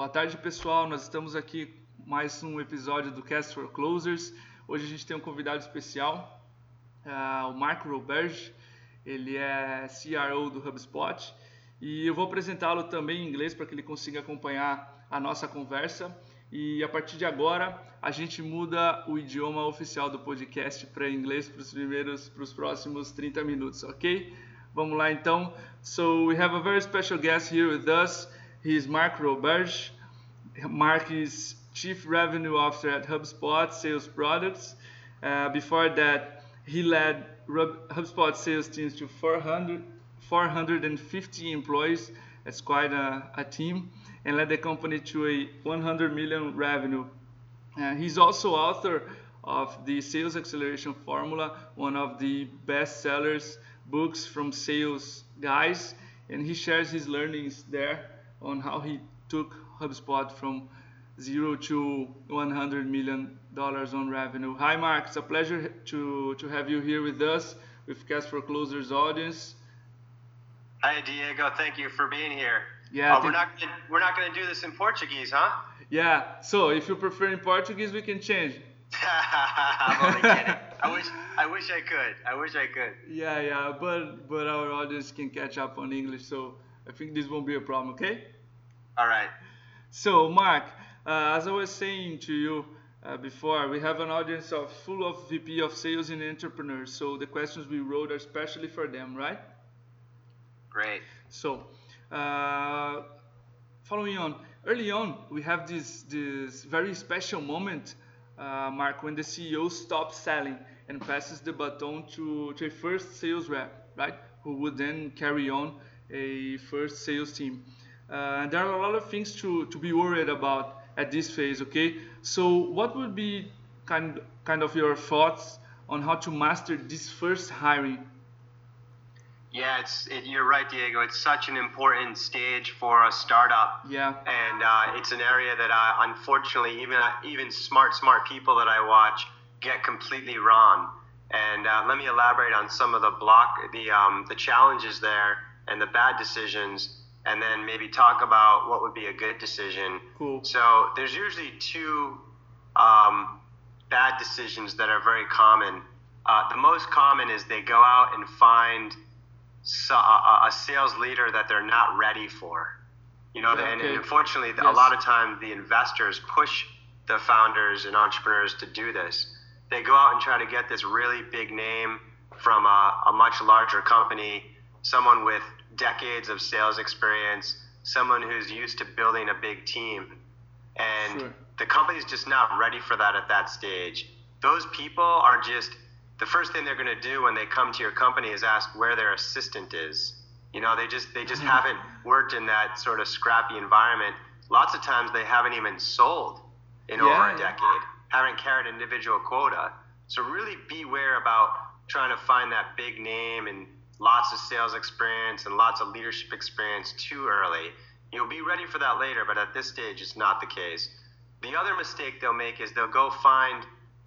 Boa tarde, pessoal. Nós estamos aqui mais um episódio do Cast for Closers. Hoje a gente tem um convidado especial, uh, o Marco Roberge. Ele é CRO do HubSpot e eu vou apresentá-lo também em inglês para que ele consiga acompanhar a nossa conversa. E a partir de agora a gente muda o idioma oficial do podcast para inglês para os primeiros, para os próximos 30 minutos, ok? Vamos lá então. So we have a very special guest here with us. He's Mark Roberge. Mark is Chief Revenue Officer at HubSpot Sales Products. Uh, before that, he led HubSpot sales teams to 400, 450 employees. That's quite a, a team. And led the company to a 100 million revenue. Uh, he's also author of the Sales Acceleration Formula, one of the best sellers books from sales guys. And he shares his learnings there on how he took HubSpot from zero to 100 million dollars on revenue. Hi, Mark. It's a pleasure to to have you here with us with Cast for Closers audience. Hi, Diego. Thank you for being here. Yeah, uh, we're not gonna, we're not going to do this in Portuguese, huh? Yeah. So if you prefer in Portuguese, we can change. I'm only kidding. I wish I wish I could. I wish I could. Yeah, yeah, but but our audience can catch up on English, so I think this won't be a problem. Okay. All right. So, Mark, uh, as I was saying to you uh, before, we have an audience of full of VP of sales and entrepreneurs. So the questions we wrote are especially for them, right? Great. So, uh, following on, early on, we have this this very special moment, uh, Mark, when the CEO stops selling and passes the baton to, to a first sales rep, right? Who would then carry on a first sales team. Uh, there are a lot of things to, to be worried about at this phase, okay? So what would be kind, kind of your thoughts on how to master this first hiring? Yeah, it's it, you're right, Diego. It's such an important stage for a startup. Yeah. And uh, it's an area that I, unfortunately, even even smart smart people that I watch get completely wrong. And uh, let me elaborate on some of the block the um, the challenges there and the bad decisions and then maybe talk about what would be a good decision. Cool. So there's usually two um, bad decisions that are very common. Uh, the most common is they go out and find so, a, a, sales leader that they're not ready for. You know, okay. and, and, unfortunately, yes. a lot of times the investors push the founders and entrepreneurs to do this. They go out and try to get this really big name from a, a much larger company, someone with decades of sales experience, someone who's used to building a big team. And sure. the company's just not ready for that at that stage. Those people are just the first thing they're going to do when they come to your company is ask where their assistant is. You know, they just they just Mm-hmm. haven't worked in that sort of scrappy environment. Lots of times they haven't even sold in Yeah, over a decade, haven't carried individual quota. So really beware about trying to find that big name and lots of sales experience and lots of leadership experience too early. You'll be ready for that later, but at this stage, it's not the case. The other mistake they'll make is they'll go find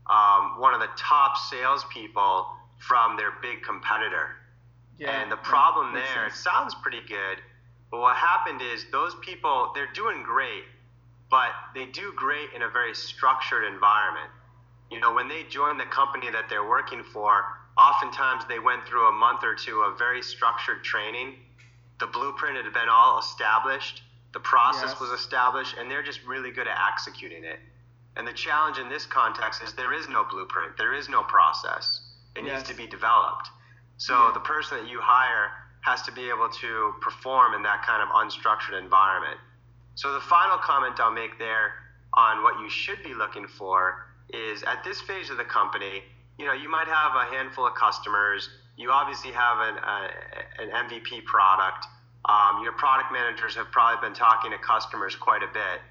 um, one of the top salespeople from their big competitor. Yeah. And the problem there, it sounds pretty good, but what happened is those people, they're doing great, but they do great in a very structured environment. You know, when they join the company that they're working for, oftentimes they went through a month or two of very structured training. The blueprint had been all established, the process Yes. was established, and they're just really good at executing it. And the challenge in this context is there is no blueprint, there is no process. It Yes. needs to be developed. So Yeah. the person that you hire has to be able to perform in that kind of unstructured environment. So the final comment I'll make there on what you should be looking for is at this phase of the company, you know, you might have a handful of customers. You obviously have an, uh, an MVP product. Um, your product managers have probably been talking to customers quite a bit.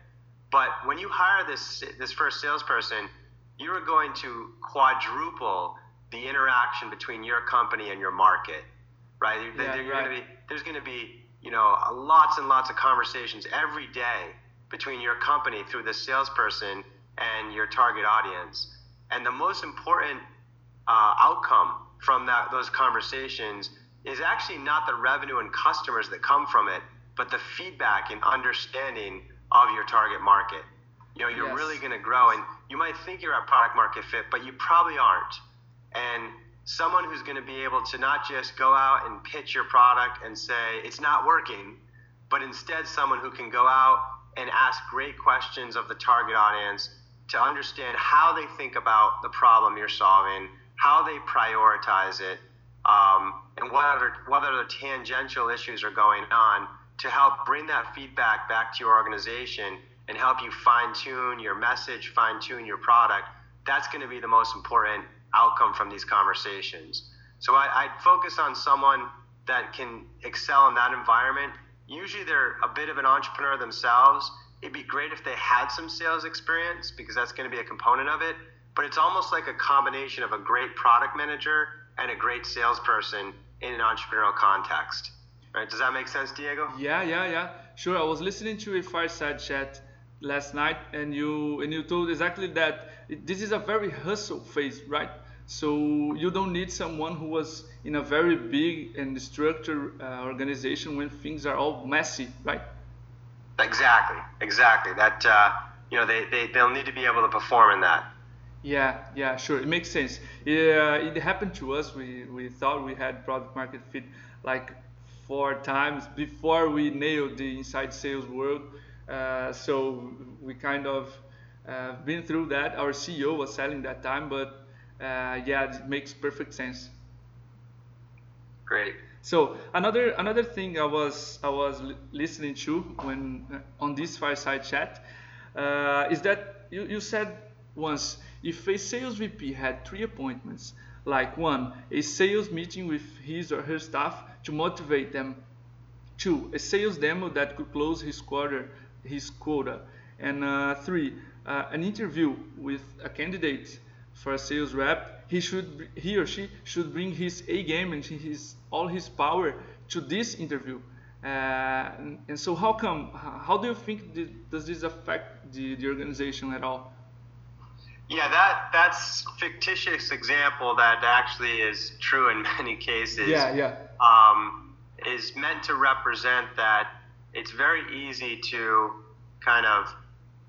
But when you hire this this first salesperson, you are going to quadruple the interaction between your company and your market, right? Yeah, you're right. gonna be, there's going to be you know lots and lots of conversations every day between your company through the salesperson and your target audience. And the most important uh, outcome from that those conversations is actually not the revenue and customers that come from it, but the feedback and understanding of your target market. You know, you're Yes. really going to grow, and you might think you're at product market fit, but you probably aren't. And someone who's going to be able to not just go out and pitch your product and say it's not working, but instead someone who can go out and ask great questions of the target audience to understand how they think about the problem you're solving, how they prioritize it, um, and what other what other tangential issues are going on to help bring that feedback back to your organization and help you fine tune your message, fine tune your product. That's going to be the most important outcome from these conversations. So I, I'd focus on someone that can excel in that environment. Usually they're a bit of an entrepreneur themselves. It'd be great if they had some sales experience because that's going to be a component of it. But it's almost like a combination of a great product manager and a great salesperson in an entrepreneurial context. Right? Does that make sense, Diego? Yeah, yeah, yeah. Sure. I was listening to a fireside chat last night, and you and you told exactly that this is a very hustle phase, right? So you don't need someone who was in a very big and structured uh, organization when things are all messy, right? Exactly, exactly. That uh, you know they, they they'll need to be able to perform in that. Yeah, yeah, sure. It makes sense. Yeah, it happened to us. We we thought we had product market fit like four times before we nailed the inside sales world. Uh, so we kind of uh, been through that. Our CEO was selling that time, but uh, yeah, it makes perfect sense. Great. So another another thing I was I was listening to when uh, on this fireside chat uh, is that you, you said once if a sales VP had three appointments, like one a sales meeting with his or her staff to motivate them, two a sales demo that could close his quarter his quota, and uh, three uh, an interview with a candidate for a sales rep, he should he or she should bring his A game and his all his power to this interview. Uh, and, and so how come? How do you think th- does this affect the, the organization at all? Yeah, that that's fictitious example that actually is true in many cases. Yeah, yeah, um, is meant to represent that it's very easy to kind of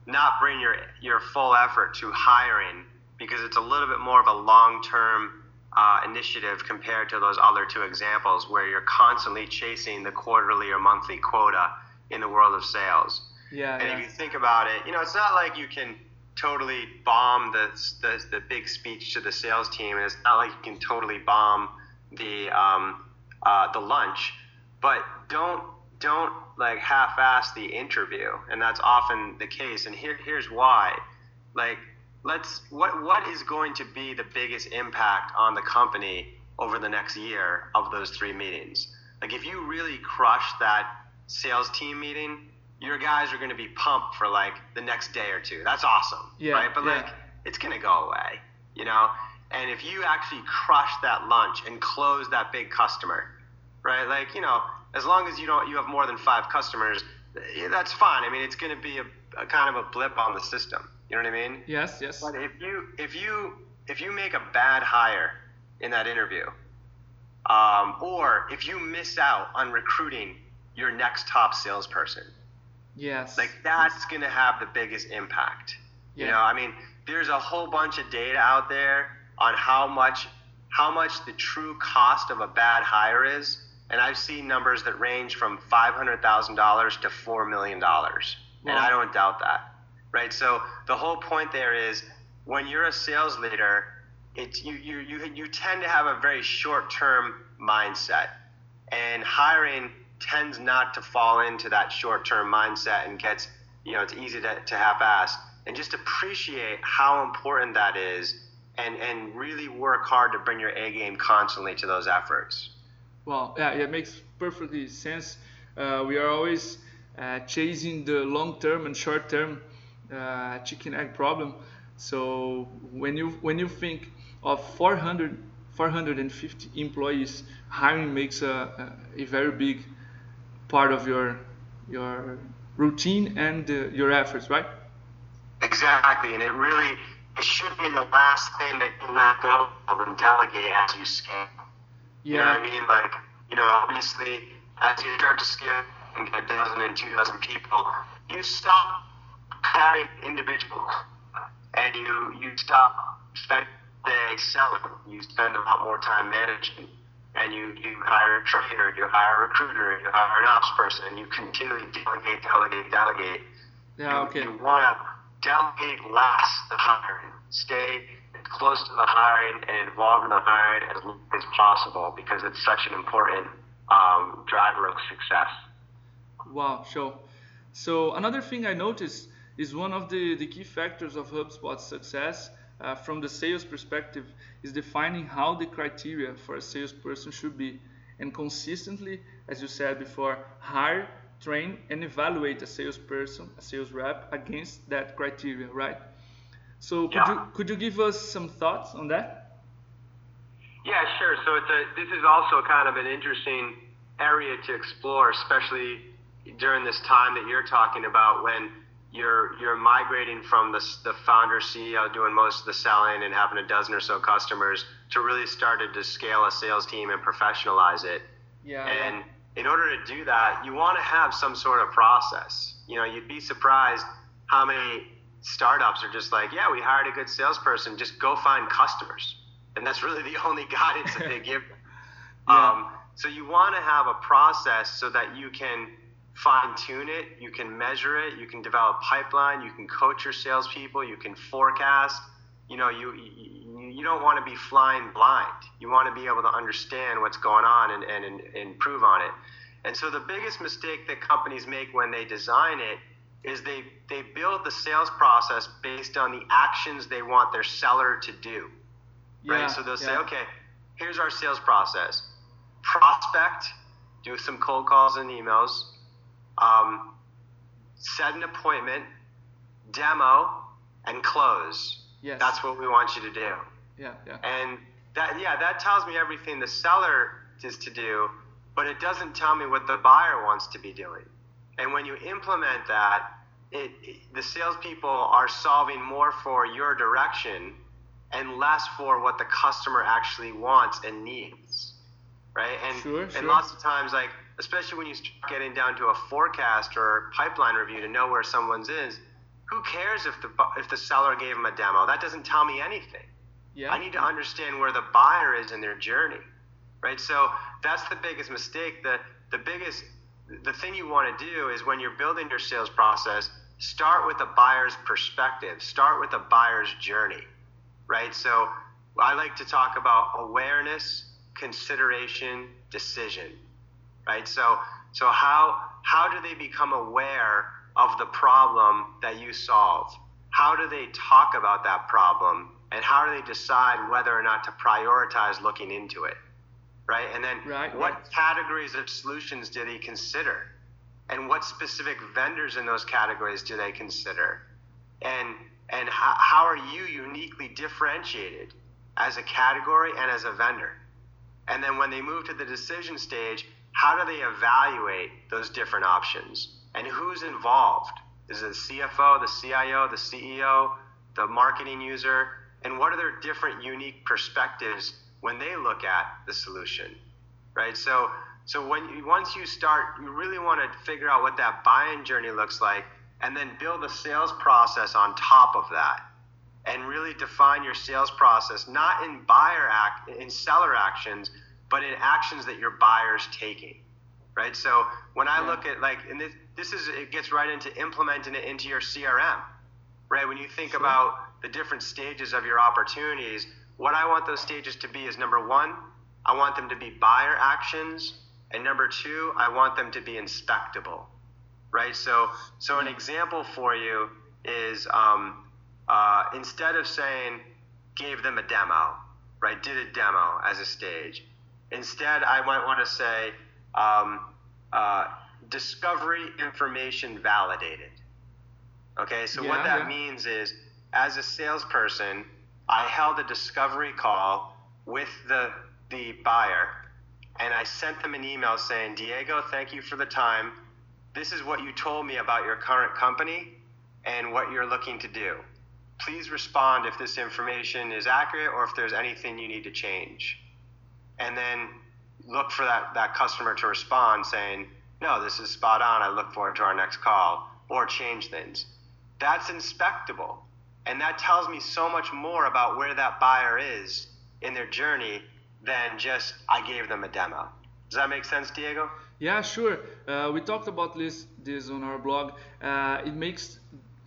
not bring your your full effort to hiring because it's a little bit more of a long-term uh, initiative compared to those other two examples where you're constantly chasing the quarterly or monthly quota in the world of sales. yeah, And yeah. if you think about it, you know, it's not like you can totally bomb the, the, the big speech to the sales team, and it's not like you can totally bomb the um, uh, the lunch, but don't don't like half-ass the interview, and that's often the case. And here here's why, like let's what what is going to be the biggest impact on the company over the next year of those three meetings like if you really crush that sales team meeting your guys are going to be pumped for like the next day or two. That's awesome Yeah, right? But yeah. like it's going to go away you know? And if you actually crush that lunch and close that big customer right? Like you know as long as you don't you have more than five customers eh, that's fine. I mean it's going to be a, a kind of a blip on the system. You know what i mean? Yes, yes. but if you if you if you make a bad hire in that interview, um, or if you miss out on recruiting your next top salesperson, Yes. like that's gonna have the biggest impact. You know, I mean, there's a whole bunch of data out there on how much how much the true cost of a bad hire is, and I've seen numbers that range from five hundred thousand dollars to four million dollars, and I don't doubt that, right? So the whole point there is when you're a sales leader, it's you you you you tend to have a very short term mindset, and hiring tends not to fall into that short term mindset and gets you know it's easy to, to half ass and just appreciate how important that is and and really work hard to bring your A game constantly to those efforts. Well, yeah, it makes perfectly sense. Uh, we are always uh, chasing the long-term and short-term uh, chicken egg problem. So when you when you think of 400, 450 employees, hiring makes a, a, a very big part of your your routine and uh, your efforts, right? Exactly, and it really it should be the last thing that you let go of and delegate as you scale. You know what I mean? Like, you know, obviously, as you start to scale and get a dozen and two dozen people, you stop hiring individuals and you you stop spending day selling. You spend a lot more time managing. And you, you hire a trainer, you hire a recruiter, you hire an ops person, and you continually delegate, delegate, delegate. Yeah, you, okay. You want to delegate last the hiring. Stay close to the hiring and involved in the hiring as long as possible because it's such an important um, driver of success. Wow, sure. So another thing I noticed is one of the, the key factors of HubSpot's success uh, from the sales perspective is defining how the criteria for a salesperson should be and consistently, as you said before, hire, train, and evaluate a salesperson, a sales rep against that criteria, right? So could Yeah. you could you give us some thoughts on that? Yeah, sure. So it's a, this is also kind of an interesting area to explore, especially during this time that you're talking about when you're you're migrating from the, the founder CEO doing most of the selling and having a dozen or so customers to really starting to scale a sales team and professionalize it. Yeah. And in order to do that, you want to have some sort of process. You know, you'd be surprised how many startups are just like, yeah, we hired a good salesperson, just go find customers. And that's really the only guidance that they give. Yeah. Um, so you want to have a process so that you can fine tune it, you can measure it, you can develop pipeline, you can coach your salespeople, you can forecast. You know, you you, you don't want to be flying blind. You want to be able to understand what's going on and, and, and improve on it. And so the biggest mistake that companies make when they design it is they, they build the sales process based on the actions they want their seller to do. yeah, Right? So they'll say, okay, here's our sales process. Prospect, do some cold calls and emails, um, set an appointment, demo, and close. Yes. That's what we want you to do. yeah, yeah. And that yeah, that tells me everything the seller is to do, but it doesn't tell me what the buyer wants to be doing. And when you implement that, it, it the salespeople are solving more for your direction and less for what the customer actually wants and needs, right? And Sure, and sure. lots of times, like especially when you start getting down to a forecast or pipeline review to know where someone's is, who cares if the if the seller gave them a demo? That doesn't tell me anything. Yeah. I need to understand where the buyer is in their journey, right? So that's the biggest mistake. The the biggest the thing you want to do is when you're building your sales process, start with the buyer's perspective. Start with the buyer's journey, right? So I like to talk about awareness, consideration, decision, right? So so how how do they become aware of the problem that you solve? How do they talk about that problem? And how do they decide whether or not to prioritize looking into it? Right? And then Right, what right. categories of solutions do they consider? And what specific vendors in those categories do they consider? And and how, how are you uniquely differentiated as a category and as a vendor? And then when they move to the decision stage, how do they evaluate those different options? And who's involved? Is it the CFO, the CIO, the CEO, the marketing user? And what are their different unique perspectives when they look at the solution? Right? So so when you, once you start, you really want to figure out what that buying journey looks like and then build a sales process on top of that and really define your sales process not in buyer act in seller actions but in actions that your buyer's taking right? So when i Yeah. look at like and this, this is it gets right into implementing it into your crm right? When you think Sure. about the different stages of your opportunities what i want those stages to be is number one i want them to be buyer actions and number two i want them to be inspectable right? So so an example for you is um, uh, instead of saying gave them a demo, right, did a demo as a stage, instead I might want to say um, uh, discovery information validated. Okay, so what that yeah. means is as a salesperson, I held a discovery call with the the buyer and I sent them an email saying, Diego, thank you for the time. This is what you told me about your current company and what you're looking to do. Please respond if this information is accurate or if there's anything you need to change. And then look for that, that customer to respond saying, no, this is spot on. I look forward to our next call. or change things. That's inspectable. And that tells me so much more about where that buyer is in their journey than just I gave them a demo. Does that make sense, Diego? Yeah, sure. Uh, we talked about this this on our blog. Uh, it makes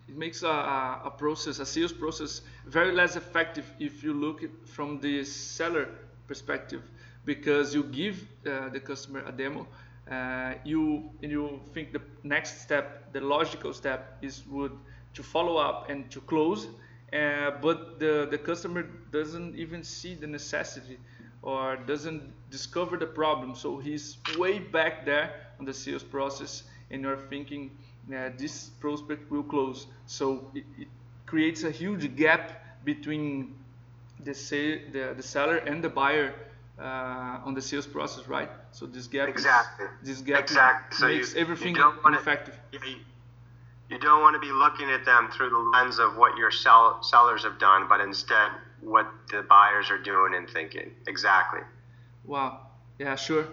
it makes a, a process, a sales process, very less effective if you look from the seller perspective, because you give uh, the customer a demo. Uh, you you think the next step, the logical step, is would to follow up and to close, uh, but the the customer doesn't even see the necessity or doesn't discover the problem. So he's way back there on the sales process, and you're thinking uh, this prospect will close. So it, it creates a huge gap between the, sale, the, the seller and the buyer uh, on the sales process, right? So this gap, exactly. Is, this gap exactly. So makes you, everything you wanna, effective. You, you don't want to be looking at them through the lens of what your sell, sellers have done, but instead what the buyers are doing and thinking. Exactly. Wow. Yeah, sure.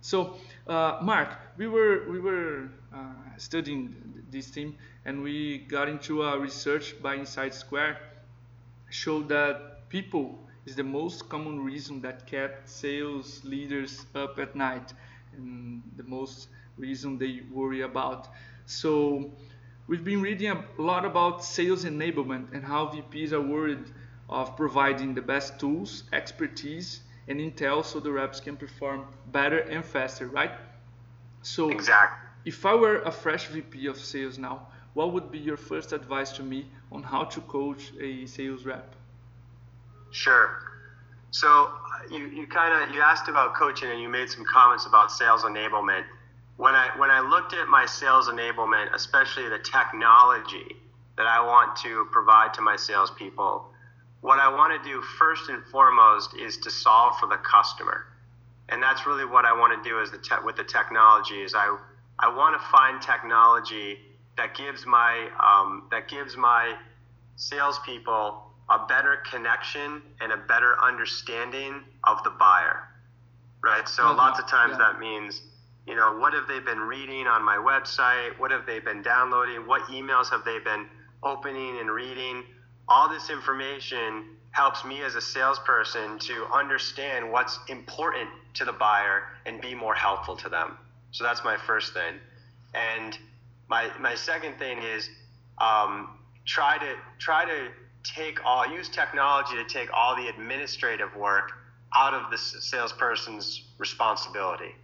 So, uh, Mark, we were we were uh, studying this theme, and we got into a research by InsightSquared showed that people is the most common reason that kept sales leaders up at night, and the most reason they worry about. So, we've been reading a lot about sales enablement and how VPs are worried of providing the best tools, expertise, and intel so the reps can perform better and faster, right? So exactly. if I were a fresh VP of sales now, what would be your first advice to me on how to coach a sales rep? Sure. So you, you kind of you asked about coaching and you made some comments about sales enablement. When I when I looked at my sales enablement, especially the technology that I want to provide to my salespeople, what I want to do first and foremost is to solve for the customer. And that's really what I want to do is the te- with the technology is I, I want to find technology that gives my um, that gives my salespeople a better connection and a better understanding of the buyer, right? So mm-hmm. lots of times yeah. that means, you know, what have they been reading on my website? What have they been downloading? What emails have they been opening and reading? all this information helps me as a salesperson to understand what's important to the buyer and be more helpful to them. So that's my first thing. And my, my second thing is um, try to try to take all use technology to take all the administrative work out of the salesperson's responsibility.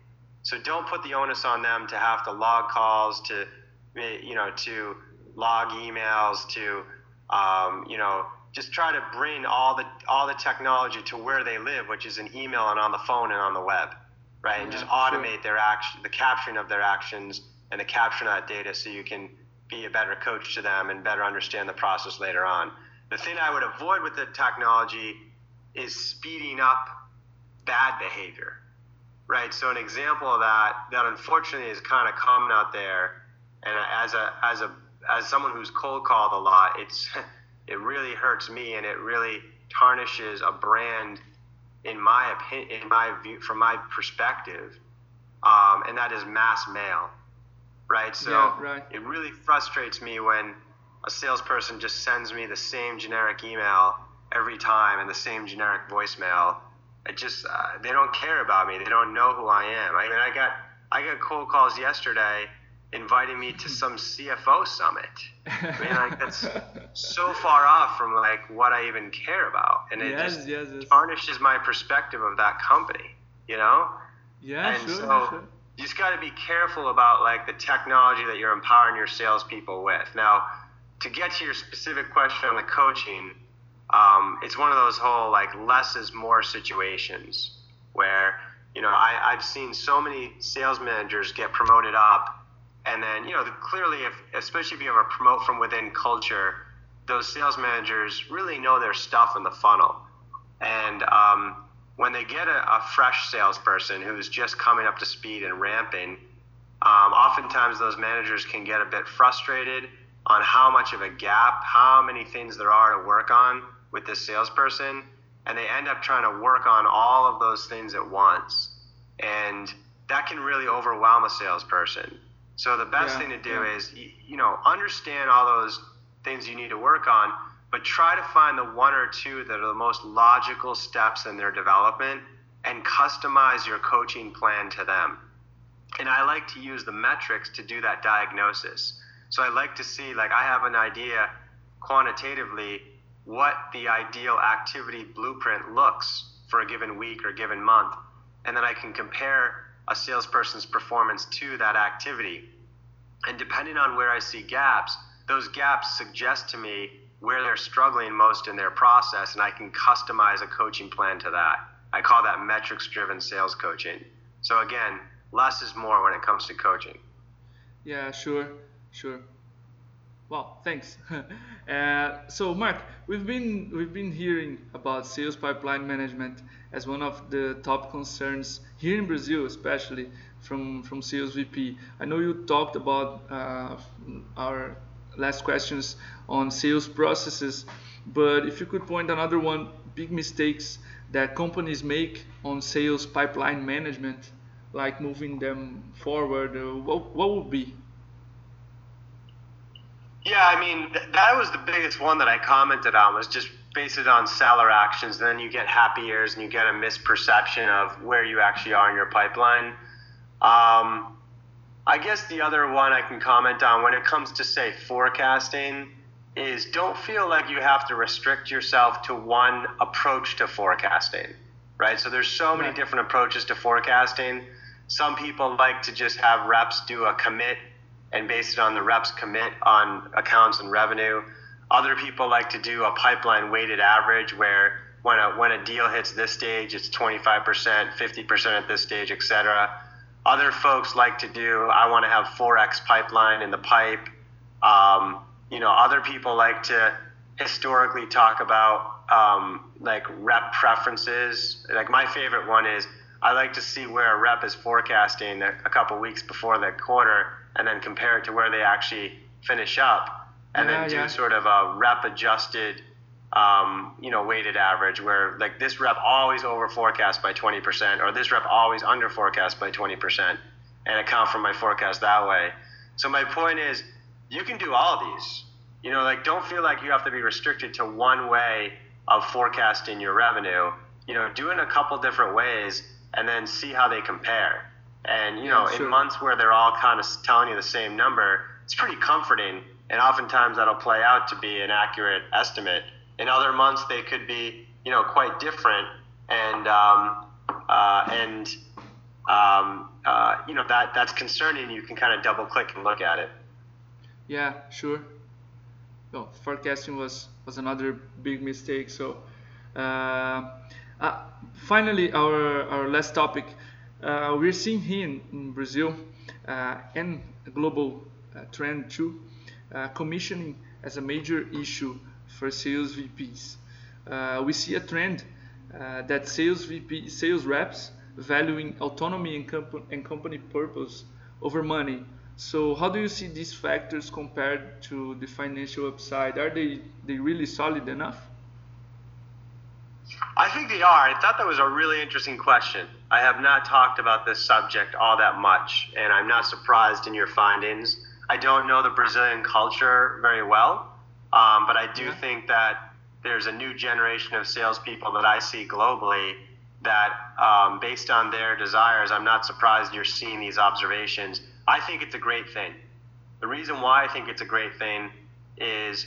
So don't put the onus on them to have to log calls, to you know, to log emails, to um, you know, just try to bring all the all the technology to where they live, which is an email and on the phone and on the web, right? And just automate sure. their action, the capturing of their actions and the capturing of that data, so you can be a better coach to them and better understand the process later on. The thing I would avoid with the technology is speeding up bad behavior, right? So an example of that that unfortunately is kind of common out there, and as a as a as someone who's cold called a lot, it's it really hurts me and it really tarnishes a brand in my opinion, in my view, from my perspective, um, and that is mass mail, right? So yeah, right. it really frustrates me when a salesperson just sends me the same generic email every time and the same generic voicemail. It just uh, they don't care about me. They don't know who I am. I mean, I got I got cold calls yesterday inviting me to some CFO summit. I mean, like that's so far off from like what I even care about, and it yes, just yes, yes. tarnishes my perspective of that company. You know? Yeah, and sure, so sure. You just got to be careful about like the technology that you're empowering your salespeople with. Now, to get to your specific question on the coaching, um, it's one of those whole like less is more situations where you know I, I've seen so many sales managers get promoted up and then, you know, clearly, if, especially if you have a promote from within culture, those sales managers really know their stuff in the funnel. And um, when they get a, a, fresh salesperson who's just coming up to speed and ramping, um, oftentimes those managers can get a bit frustrated on how much of a gap, how many things there are to work on with this salesperson. And they end up trying to work on all of those things at once. And that can really overwhelm a salesperson. So the best Yeah, thing to do yeah. is, you know, understand all those things you need to work on, but try to find the one or two that are the most logical steps in their development and customize your coaching plan to them. And I like to use the metrics to do that diagnosis. So I like to see, like, I have an idea quantitatively what the ideal activity blueprint looks for a given week or given month. And then I can compare a salesperson's performance to that activity. And depending on where I see gaps, those gaps suggest to me where they're struggling most in their process, and I can customize a coaching plan to that. I call that metrics driven sales coaching. So, again, less is more when it comes to coaching. Yeah, sure, sure. Well, thanks. uh, so, Mark, we've been we've been hearing about sales pipeline management as one of the top concerns here in Brazil, especially from from sales VP. I know you talked about uh, our last questions on sales processes, but if you could point another one big mistakes that companies make on sales pipeline management, like moving them forward, uh, what what would be? Yeah, I mean, th- that was the biggest one that I commented on was just based it on seller actions. Then you get happy ears and you get a misperception of where you actually are in your pipeline. Um, I guess the other one I can comment on when it comes to, say, forecasting is don't feel like you have to restrict yourself to one approach to forecasting, right? So there's so many different approaches to forecasting. Some people like to just have reps do a commit and base it on the reps commit on accounts and revenue. Other people like to do a pipeline weighted average where when a, when a deal hits this stage, it's 25%, 50% at this stage, et cetera. Other folks like to do, I want to have 4x pipeline in the pipe. Um, you know, other people like to historically talk about um, like rep preferences. Like my favorite one is I like to see where a rep is forecasting a, a couple weeks before the quarter and then compare it to where they actually finish up and Yeah, then do yeah. sort of a rep adjusted um, you know, weighted average where like this rep always over forecast by 20% or this rep always under forecast by 20% and account for my forecast that way. So my point is you can do all of these. You know, like don't feel like you have to be restricted to one way of forecasting your revenue. You know, do it in a couple different ways and then see how they compare. And you Yeah, know, sure. in months where they're all kind of telling you the same number, it's pretty comforting. And oftentimes that'll play out to be an accurate estimate. In other months, they could be, you know, quite different. And um, uh, and um, uh, you know that that's concerning. You can kind of double click and look at it. Yeah, sure. No, forecasting was was another big mistake. So, uh, uh, finally, our our last topic. Uh, we're seeing here in, in Brazil uh, and global uh, trend too, uh, commissioning as a major issue for sales VPs. Uh, we see a trend that sales VP sales reps valuing autonomy and, comp- and company purpose over money. So how do you see these factors compared to the financial upside? Are they they really solid enough? I think they are. I thought that was a really interesting question. I have not talked about this subject all that much, and I'm not surprised in your findings. I don't know the Brazilian culture very well, um, but I do Yeah. think that there's a new generation of salespeople that I see globally that, um, based on their desires, I'm not surprised you're seeing these observations. I think it's a great thing. The reason why I think it's a great thing is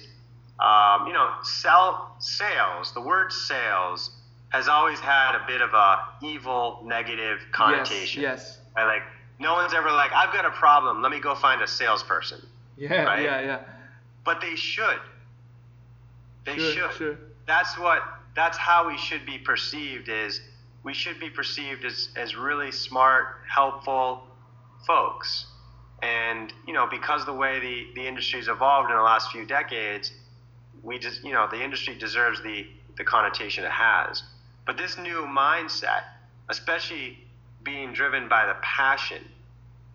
um, you know, sell sales. The word sales has always had a bit of a evil, negative connotation. Yes. yes. Right? Like no one's ever like, I've got a problem. Let me go find a salesperson. Yeah. Right? Yeah. Yeah. But they should. They Sure, should. sure. That's what. That's how we should be perceived. Is we should be perceived as as really smart, helpful folks. And you know, because the way the the industry's evolved in the last few decades, we just you know the industry deserves the the connotation it has. But this new mindset, especially being driven by the passion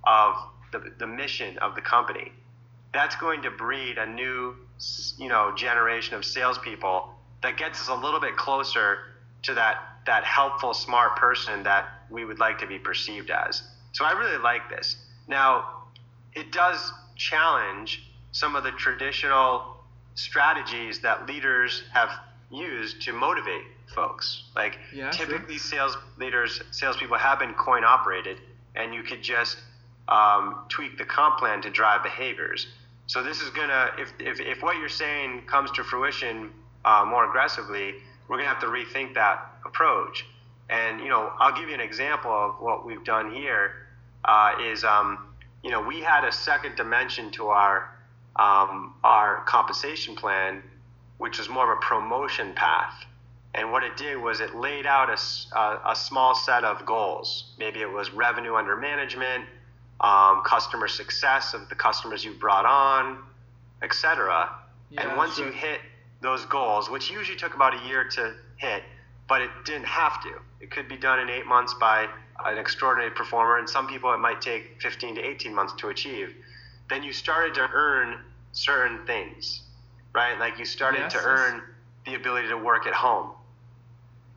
of the, the mission of the company, that's going to breed a new you know generation of salespeople that gets us a little bit closer to that that helpful, smart person that we would like to be perceived as. So I really like this. Now, it does challenge some of the traditional strategies that leaders have used to motivate folks. Like Yeah, typically, sales leaders, salespeople have been coin operated, and you could just um, tweak the comp plan to drive behaviors. So this is gonna, if, if, if what you're saying comes to fruition uh, more aggressively, we're gonna have to rethink that approach. And you know, I'll give you an example of what we've done here. Uh, is um, you know, we had a second dimension to our um, our compensation plan, which was more of a promotion path. And what it did was it laid out a small set of goals. Maybe it was revenue under management, um, customer success of the customers you brought on, etc. Yeah, and once sure. you hit those goals, which usually took about a year to hit, but it didn't have to. It could be done in eight months by an extraordinary performer, and some people it might take 15 to 18 months to achieve. Then you started to earn certain things, right? Like you started Yes, to yes. earn the ability to work at home,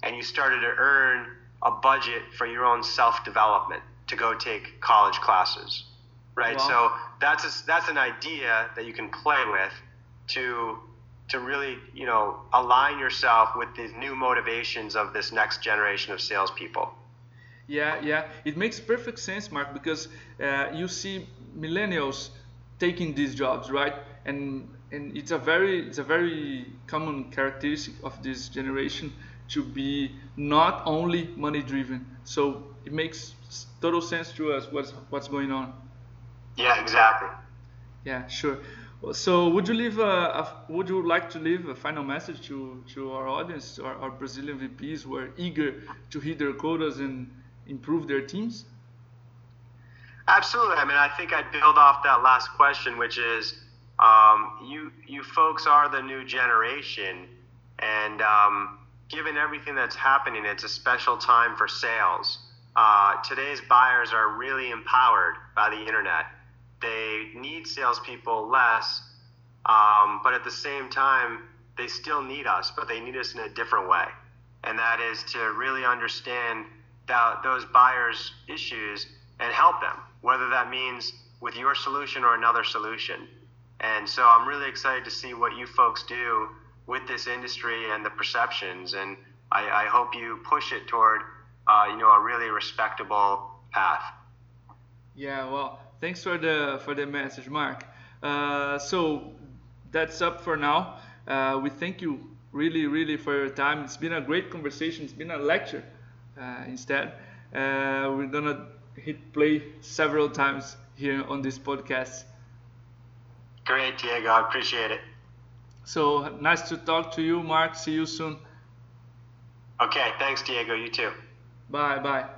and you started to earn a budget for your own self development to go take college classes, right? Wow. So that's a, that's an idea that you can play with to to really you know align yourself with the new motivations of this next generation of salespeople. Yeah, yeah, it makes perfect sense, Mark, because uh, you see millennials taking these jobs, right? And and it's a very it's a very common characteristic of this generation to be not only money driven. So it makes total sense to us what's what's going on. Yeah, exactly. Yeah, sure. So would you leave a, a would you like to leave a final message to, to our audience, our, our Brazilian VPs who are eager to hit their quotas and improve their teams? Absolutely. I mean, I think I'd build off that last question, which is um, you you folks are the new generation, and um, given everything that's happening, it's a special time for sales. Uh, today's buyers are really empowered by the internet. They need salespeople less, um, but at the same time, they still need us, but they need us in a different way, and that is to really understand that those buyers' issues and help them, whether that means with your solution or another solution. And so I'm really excited to see what you folks do with this industry and the perceptions, and I, I hope you push it toward, uh, you know, a really respectable path. Yeah, well, thanks for the for the message, Mark. Uh, so that's up for now. Uh, we thank you really, really for your time. It's been a great conversation. It's been a lecture instead. Uh, we're gonna hit play several times here on this podcast. Great, Diego. I appreciate it. So nice to talk to you, Mark. See you soon. Okay, thanks, Diego. You too. Bye, bye.